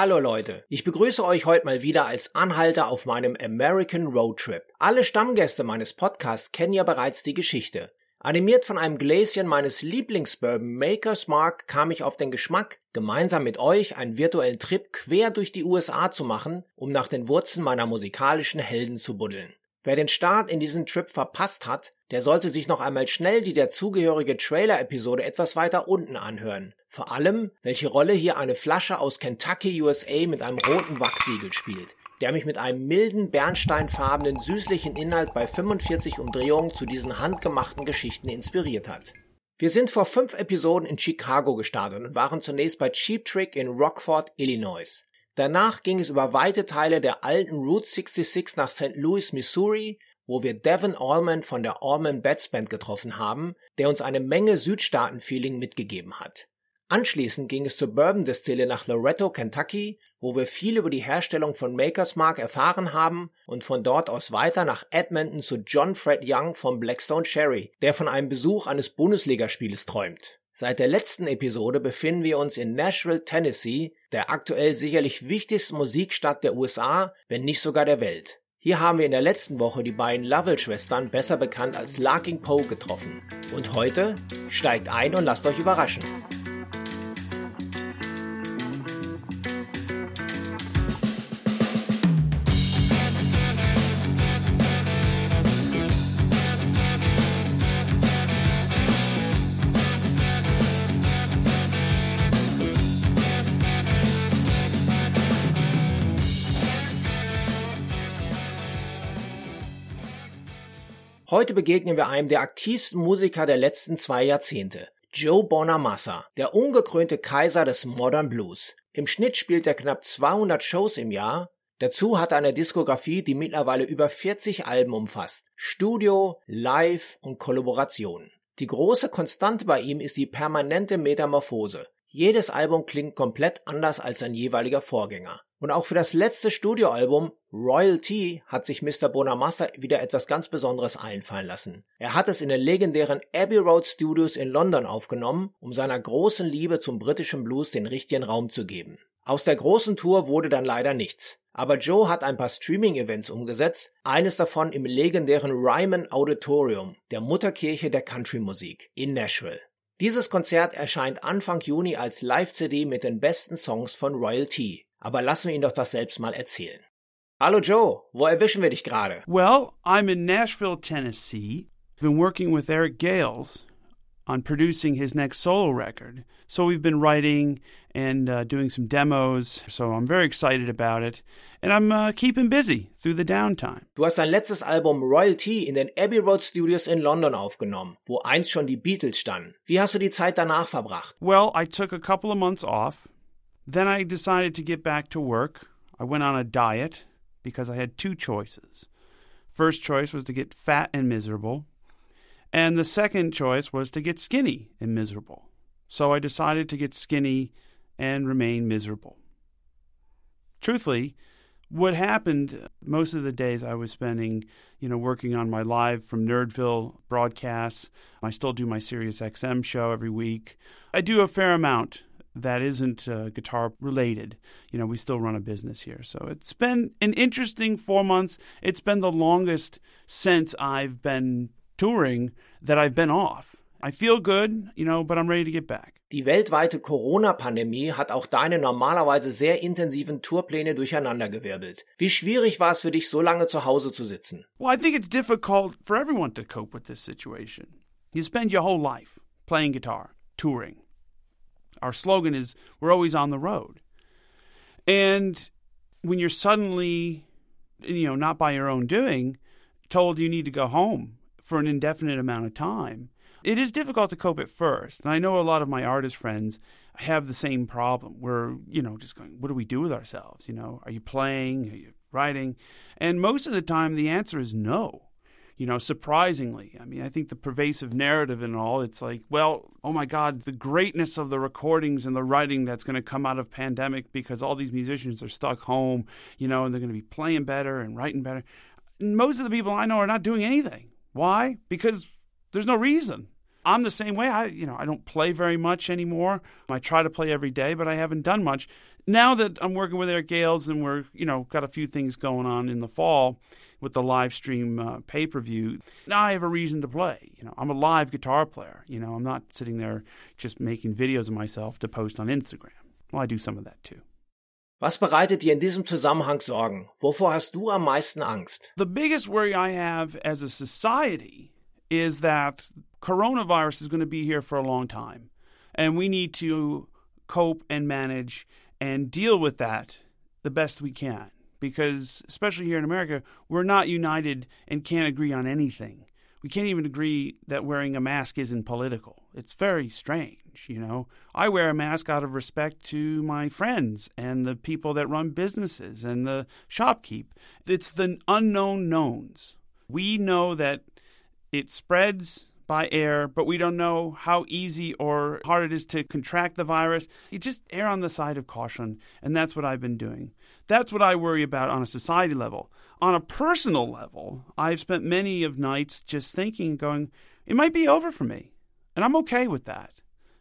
Hallo Leute, ich begrüße euch heute mal wieder als Anhalter auf meinem American Road Trip. Alle Stammgäste meines Podcasts kennen ja bereits die Geschichte. Animiert von einem Gläschen meines Lieblingsbourbon Maker's Mark kam ich auf den Geschmack, gemeinsam mit euch einen virtuellen Trip quer durch die USA zu machen, um nach den Wurzeln meiner musikalischen Helden zu buddeln. Wer den Start in diesen Trip verpasst hat, der sollte sich noch einmal schnell die dazugehörige Trailer-Episode etwas weiter unten anhören. Vor allem, welche Rolle hier eine Flasche aus Kentucky, USA mit einem roten Wachsiegel spielt der mich mit einem milden, bernsteinfarbenen, süßlichen Inhalt bei 45 Umdrehungen zu diesen handgemachten Geschichten inspiriert hat. Wir sind vor fünf Episoden in Chicago gestartet und waren zunächst bei Cheap Trick in Rockford, Illinois. Danach ging es über weite Teile der alten Route 66 nach St. Louis, Missouri, wo wir Devin Allman von der Allman Bats Band getroffen haben, der uns eine Menge Südstaaten-Feeling mitgegeben hat. Anschließend ging es zur Bourbon Distille nach Loretto, Kentucky, wo wir viel über die Herstellung von Maker's Mark erfahren haben und von dort aus weiter nach Edmonton zu John Fred Young vom Blackstone Sherry, der von einem Besuch eines Bundesligastieles träumt. Seit der letzten Episode befinden wir uns in Nashville, Tennessee, der aktuell sicherlich wichtigsten Musikstadt der USA, wenn nicht sogar der Welt. Hier haben wir in der letzten Woche die beiden Lovell-Schwestern, besser bekannt als Larking Poe, getroffen. Und heute steigt ein und lasst euch überraschen. Heute begegnen wir einem der aktivsten Musiker der letzten zwei Jahrzehnte, Joe Bonamassa, der ungekrönte Kaiser des Modern Blues. Im Schnitt spielt er knapp 200 Shows im Jahr. Dazu hat er eine Diskografie, die mittlerweile über 40 Alben umfasst. Studio, Live und Kollaboration. Die große Konstante bei ihm ist die permanente Metamorphose. Jedes Album klingt komplett anders als sein jeweiliger Vorgänger. Und auch für das letzte Studioalbum Royalty hat sich Mr. Bonamassa wieder etwas ganz Besonderes einfallen lassen. Er hat es in den legendären Abbey Road Studios in London aufgenommen, um seiner großen Liebe zum britischen Blues den richtigen Raum zu geben. Aus der großen Tour wurde dann leider nichts. Aber Joe hat ein paar Streaming-Events umgesetzt, eines davon im legendären Ryman Auditorium, der Mutterkirche der Country-Musik in Nashville. Dieses Konzert erscheint Anfang Juni als Live-CD mit den besten Songs von Royalty. Aber lassen wir ihn doch das selbst mal erzählen. Hallo Joe, wo erwischen wir dich gerade? Well, I'm in Nashville, Tennessee. Been working with Eric Gales on producing his next solo record. So we've been writing and uh, doing some demos. So I'm very excited about it. And I'm uh, keeping busy through the downtime. Du hast dein letztes Album Royalty in den Abbey Road Studios in London aufgenommen, wo einst schon die Beatles standen. Wie hast du die Zeit danach verbracht? Well, I took a couple of months off. Then I decided to get back to work. I went on a diet because I had two choices. First choice was to get fat and miserable, and the second choice was to get skinny and miserable. So I decided to get skinny and remain miserable. Truthfully, what happened most of the days I was spending, you know, working on my live from Nerdville broadcasts. I still do my Sirius XM show every week. I do a fair amount that isn't uh, guitar related. You know, we still run a business here. So it's been an interesting four months. It's been the longest since I've been touring that I've been off. I feel good, you know, but I'm ready to get back. Die weltweite Corona-Pandemie hat auch deine normalerweise sehr intensiven Tourpläne durcheinandergewirbelt. Wie schwierig war es für dich, so lange zu Hause zu sitzen? Well, I think it's difficult for everyone to cope with this situation. You spend your whole life playing guitar, touring. Our slogan is we're always on the road. And when you're suddenly, you know, not by your own doing, told you need to go home for an indefinite amount of time, it is difficult to cope at first. And I know a lot of my artist friends have the same problem. We're, you know, just going, what do we do with ourselves? You know, are you playing? Are you writing? And most of the time, the answer is no you know, surprisingly. I mean, I think the pervasive narrative and all, it's like, well, oh my God, the greatness of the recordings and the writing that's going to come out of pandemic because all these musicians are stuck home, you know, and they're going to be playing better and writing better. Most of the people I know are not doing anything. Why? Because there's no reason. I'm the same way. I, you know, I don't play very much anymore. I try to play every day, but I haven't done much. Now that I'm working with Eric Gales and we're, you know, got a few things going on in the fall with the live stream uh, pay per view, now I have a reason to play. You know, I'm a live guitar player. You know, I'm not sitting there just making videos of myself to post on Instagram. Well, I do some of that too. Was bereitet dir in diesem Zusammenhang Sorgen? Wovor hast du am meisten Angst? The biggest worry I have as a society is that coronavirus is going to be here for a long time. And we need to cope and manage and deal with that the best we can. Because, especially here in America, we're not united and can't agree on anything. We can't even agree that wearing a mask isn't political. It's very strange, you know. I wear a mask out of respect to my friends and the people that run businesses and the shopkeep. It's the unknown knowns. We know that it spreads by air, but we don't know how easy or hard it is to contract the virus. You just err on the side of caution, and that's what I've been doing. That's what I worry about on a society level. On a personal level, I've spent many of nights just thinking, going, it might be over for me, and I'm okay with that.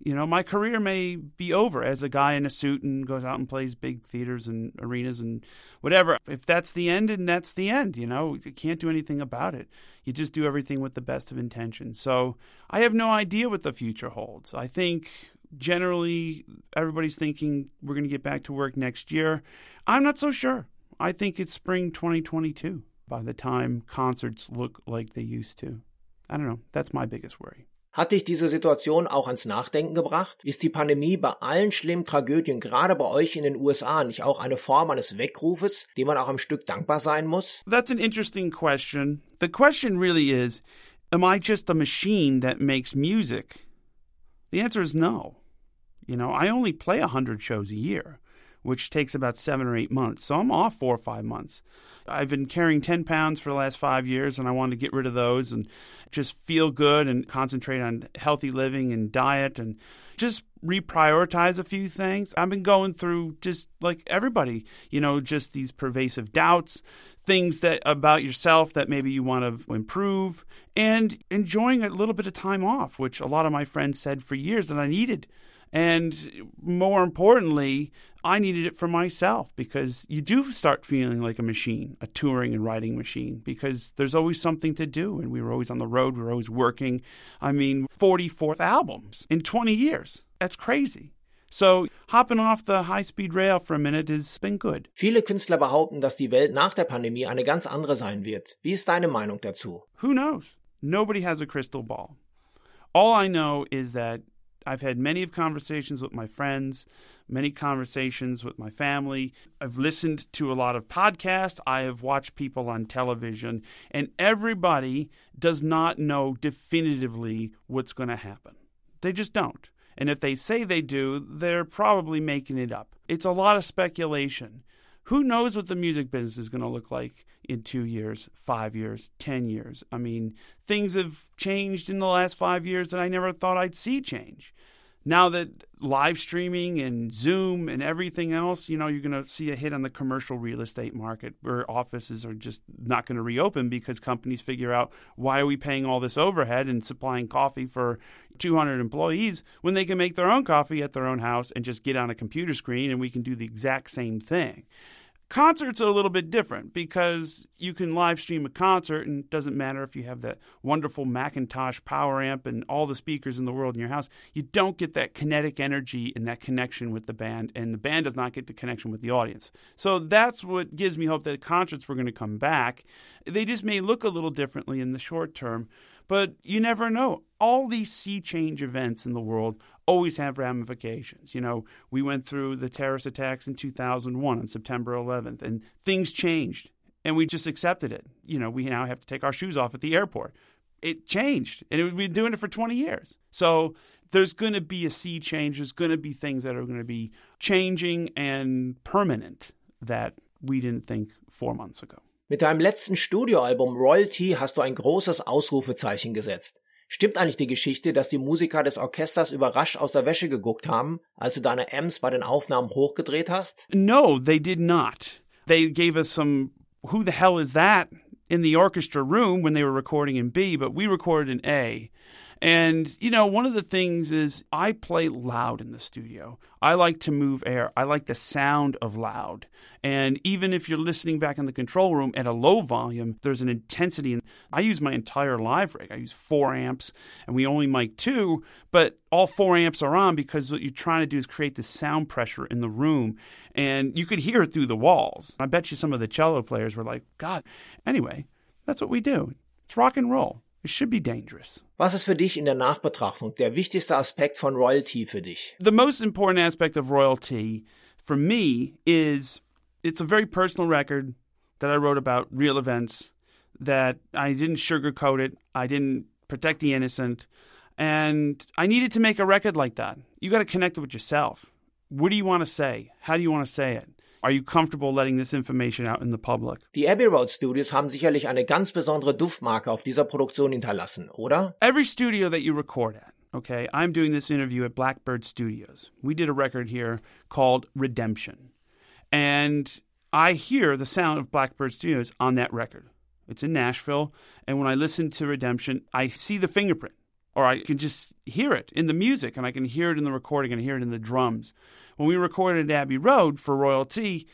You know, my career may be over as a guy in a suit and goes out and plays big theaters and arenas and whatever. If that's the end, and that's the end. You know, you can't do anything about it. You just do everything with the best of intentions. So I have no idea what the future holds. I think generally everybody's thinking we're going to get back to work next year. I'm not so sure. I think it's spring 2022 by the time concerts look like they used to. I don't know. That's my biggest worry. Hat dich diese Situation auch ans Nachdenken gebracht? Ist die Pandemie bei allen schlimmen Tragödien, gerade bei euch in den USA, nicht auch eine Form eines Weckrufes, dem man auch am Stück dankbar sein muss? That's an interesting question. The question really is, am I just a machine that makes music? The answer is no. You know, I only play 100 shows a year. Which takes about seven or eight months. So I'm off four or five months. I've been carrying 10 pounds for the last five years, and I wanted to get rid of those and just feel good and concentrate on healthy living and diet and just reprioritize a few things. I've been going through just like everybody, you know, just these pervasive doubts, things that about yourself that maybe you want to improve, and enjoying a little bit of time off, which a lot of my friends said for years that I needed. And more importantly, I needed it for myself because you do start feeling like a machine, a touring and writing machine, because there's always something to do. And we were always on the road, we were always working. I mean, 44 albums in 20 years. That's crazy. So, hopping off the high speed rail for a minute has been good. Viele Künstler behaupten, dass die Welt nach der Pandemie eine ganz andere sein wird. Wie ist deine Meinung dazu? Who knows? Nobody has a crystal ball. All I know is that I've had many of conversations with my friends, many conversations with my family. I've listened to a lot of podcasts. I have watched people on television, and everybody does not know definitively what's going to happen. They just don't. And if they say they do, they're probably making it up. It's a lot of speculation. Who knows what the music business is going to look like in two years, five years, 10 years? I mean, things have changed in the last five years that I never thought I'd see change now that live streaming and Zoom and everything else, you know, you're going to see a hit on the commercial real estate market where offices are just not going to reopen because companies figure out why are we paying all this overhead and supplying coffee for 200 employees when they can make their own coffee at their own house and just get on a computer screen and we can do the exact same thing. Concerts are a little bit different because you can live stream a concert and it doesn't matter if you have that wonderful McIntosh power amp and all the speakers in the world in your house. You don't get that kinetic energy and that connection with the band, and the band does not get the connection with the audience. So that's what gives me hope that concerts were going to come back. They just may look a little differently in the short term, but you never know. All these sea change events in the world always have ramifications. You know, we went through the terrorist attacks in 2001 on September 11th, and things changed, and we just accepted it. You know, we now have to take our shoes off at the airport. It changed, and we've been doing it for 20 years. So there's going to be a sea change. There's going to be things that are going to be changing and permanent that we didn't think four months ago. Mit deinem letzten Studioalbum Royal Tea hast du ein großes Ausrufezeichen gesetzt. Stimmt eigentlich die Geschichte, dass die Musiker des Orchesters überrascht aus der Wäsche geguckt haben, als du deine Amps bei den Aufnahmen hochgedreht hast? No, they did not. They gave us some who the hell is that in the orchestra room when they were recording in B, but we recorded in A. And, you know, one of the things is I play loud in the studio. I like to move air. I like the sound of loud. And even if you're listening back in the control room at a low volume, there's an intensity. And I use my entire live rig. I use four amps, and we only mic two, but all four amps are on because what you're trying to do is create this sound pressure in the room. And you could hear it through the walls. I bet you some of the cello players were like, God. Anyway, that's what we do. It's rock and roll. It should be dangerous. Was ist für dich in der Nachbetrachtung der wichtigste Aspekt von Royal Tea für dich? The most important aspect of Royal Tea for me is it's a very personal record that I wrote about real events that I didn't sugarcoat it. I didn't protect the innocent. And I needed to make a record like that. You got to connect it with yourself. What do you want to say? How do you want to say it? Are you comfortable letting this information out in the public? Die Abbey Road Studios haben sicherlich eine ganz besondere Duftmarke auf dieser Produktion hinterlassen, oder? Every studio that you record at, okay, I'm doing this interview at Blackbird Studios. We did a record here called Redemption. And I hear the sound of Blackbird Studios on that record. It's in Nashville. And when I listen to Redemption, I see the fingerprint, or I can just hear it in the music, and I can hear it in the recording, and hear it in the drums. When we recorded Abbey Road for Royal Tea,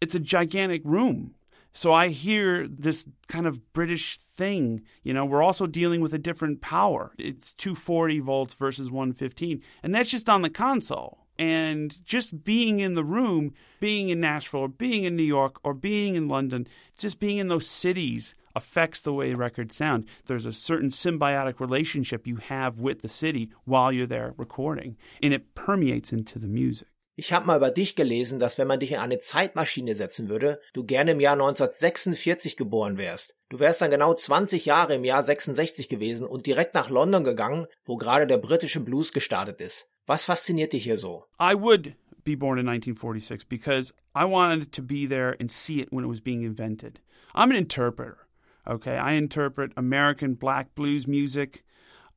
it's a gigantic room. So I hear this kind of British thing. You know, we're also dealing with a different power. It's 240 volts versus 115. And that's just on the console. And just being in the room, being in Nashville, or being in New York, or being in London, just being in those cities affects the way records sound. There's a certain symbiotic relationship you have with the city while you're there recording, and it permeates into the music. Ich habe mal über dich gelesen, dass wenn man dich in eine Zeitmaschine setzen würde, du gerne im Jahr 1946 geboren wärst. Du wärst dann genau 20 Jahre im Jahr 66 gewesen und direkt nach London gegangen, wo gerade der britische Blues gestartet ist. Was fasziniert dich hier so? I would be born in 1946 because I wanted to be there and see it when it was being invented. I'm an interpreter. Okay, I interpret American black blues music.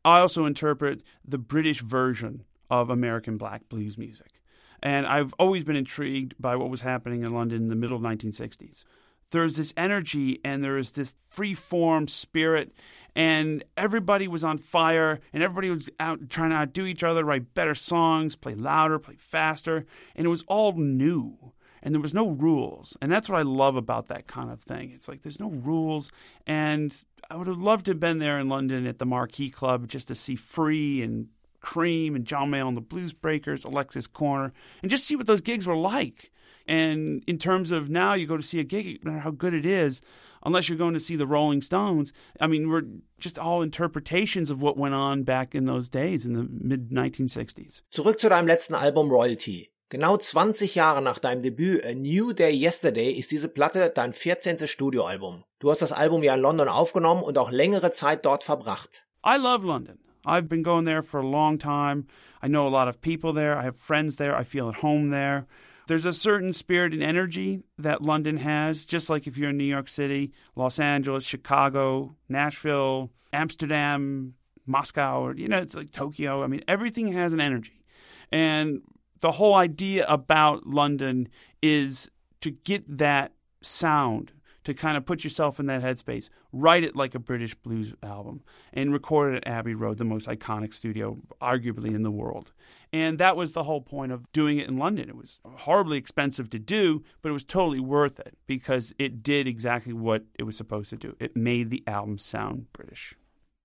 I also interpret the British version of American black blues music. And I've always been intrigued by what was happening in London in the middle of 1960s. There's this energy and there is this free form spirit, and everybody was on fire, and everybody was out trying to outdo each other, write better songs, play louder, play faster, and it was all new. And there was no rules. And that's what I love about that kind of thing. It's like there's no rules. And I would have loved to have been there in London at the Marquee Club just to see Free and Cream and John Mayall and the Blues Breakers, Alexis Korner, and just see what those gigs were like. And in terms of now, you go to see a gig, no matter how good it is, unless you're going to see the Rolling Stones. I mean, we're just all interpretations of what went on back in those days in the mid 1960s. Zurück zu deinem letzten Album Royal Tea. Genau 20 Jahre nach deinem Debüt A New Day Yesterday ist diese Platte dein 14. Studioalbum. Du hast das Album ja in London aufgenommen und auch längere Zeit dort verbracht. I love London. I've been going there for a long time. I know a lot of people there. I have friends there. I feel at home there. There's a certain spirit and energy that London has, just like if you're in New York City, Los Angeles, Chicago, Nashville, Amsterdam, Moscow, or, you know, it's like Tokyo. I mean, everything has an energy. And the whole idea about London is to get that sound to kind of put yourself in that headspace, write it like a British blues album, and record it at Abbey Road, the most iconic studio, arguably in the world. And that was the whole point of doing it in London. It was horribly expensive to do, but it was totally worth it because it did exactly what it was supposed to do. It made the album sound British.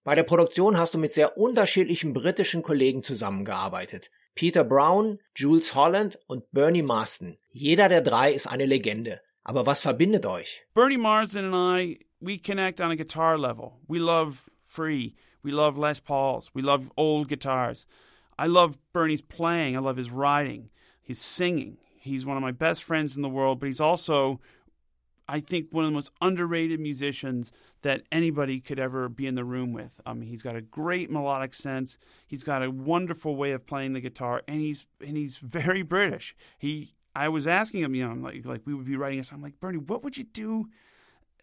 Bei der Produktion hast du mit sehr unterschiedlichen britischen Kollegen zusammengearbeitet. Peter Brown, Jools Holland und Bernie Marsden. Jeder der drei ist eine Legende. Aber was verbindet euch? Bernie Marsden and I, we connect on a guitar level. We love free. We love Les Pauls. We love old guitars. I love Bernie's playing. I love his writing, his singing. He's one of my best friends in the world, but he's also, I think, one of the most underrated musicians that anybody could ever be in the room with. Mean, he's got a great melodic sense. He's got a wonderful way of playing the guitar, and he's and he's very British. He I was asking him, you know, like like we would be writing a song. I'm like, Bernie, what would you do?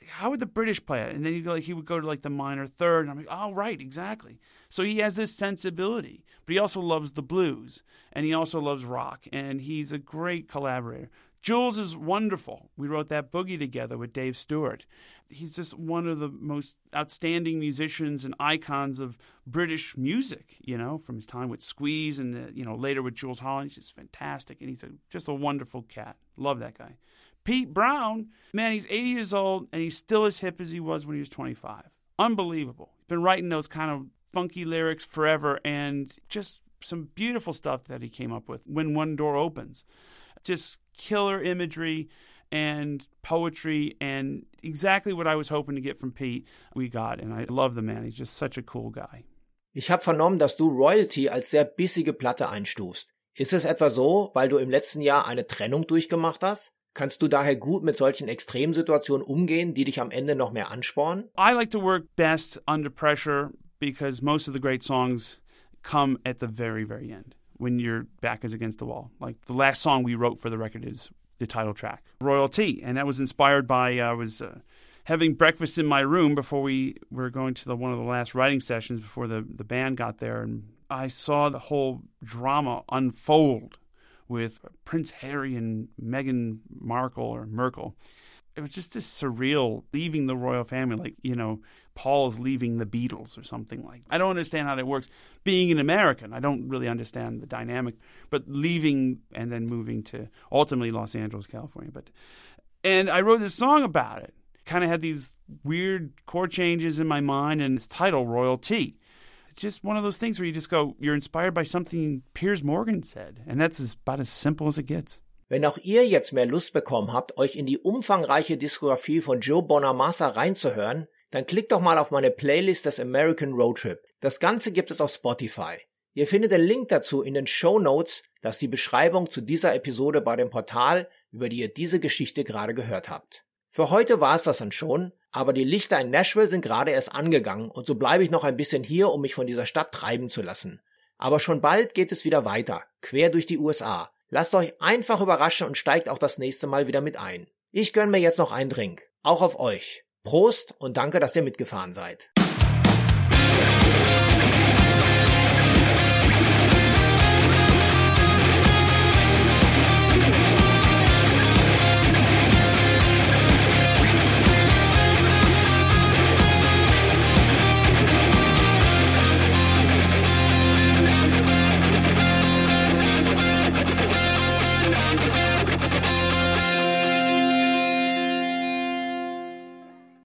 How would the British play it? And then he like he would go to like the minor third, and I'm like, oh right, exactly. So he has this sensibility, but he also loves the blues, and he also loves rock, and he's a great collaborator. Jools is wonderful. We wrote that boogie together with Dave Stewart. He's just one of the most outstanding musicians and icons of British music, you know, from his time with Squeeze and, the, you know, later with Jools Holland. He's just fantastic. And he's a, just a wonderful cat. Love that guy. Pete Brown, man, he's 80 years old and he's still as hip as he was when he was 25. Unbelievable. He's been writing those kind of funky lyrics forever and just some beautiful stuff that he came up with when one door opens. Just killer imagery and poetry and exactly what I was hoping to get from Pete, we got. And I love the man. He's just such a cool guy. Ich habe vernommen, dass du Royal Tea als sehr bissige Platte einstufst. Ist es etwa so, weil du im letzten Jahr eine Trennung durchgemacht hast? Kannst du daher gut mit solchen Extremsituationen umgehen, die dich am Ende noch mehr anspornen? I like to work best under pressure because most of the great songs come at the very, very end when your back is against the wall. Like the last song we wrote for the record is the title track, Royal Tea, and that was inspired by uh, I was uh, having breakfast in my room before we were going to the, one of the last writing sessions before the the band got there, and I saw the whole drama unfold with Prince Harry and Meghan Markle or Merkel. It was just this surreal leaving the royal family, like, you know, Paul's leaving the Beatles or something like that. I don't understand how that works. Being an American, I don't really understand the dynamic, but leaving and then moving to ultimately Los Angeles, California. But and I wrote this song about it. Kind of had these weird chord changes in my mind and its title, Royal Tea. It's just one of those things where you just go, you're inspired by something Piers Morgan said. And that's about as simple as it gets. Wenn auch ihr jetzt mehr Lust bekommen habt, euch in die umfangreiche Diskografie von Joe Bonamassa reinzuhören, dann klickt doch mal auf meine Playlist des American Road Trip. Das Ganze gibt es auf Spotify. Ihr findet den Link dazu in den Show Notes, das die Beschreibung zu dieser Episode bei dem Portal, über die ihr diese Geschichte gerade gehört habt. Für heute war es das dann schon, aber die Lichter in Nashville sind gerade erst angegangen und so bleibe ich noch ein bisschen hier, um mich von dieser Stadt treiben zu lassen. Aber schon bald geht es wieder weiter, quer durch die USA. Lasst euch einfach überraschen und steigt auch das nächste Mal wieder mit ein. Ich gönn mir jetzt noch einen Drink. Auch auf euch. Prost und danke, dass ihr mitgefahren seid.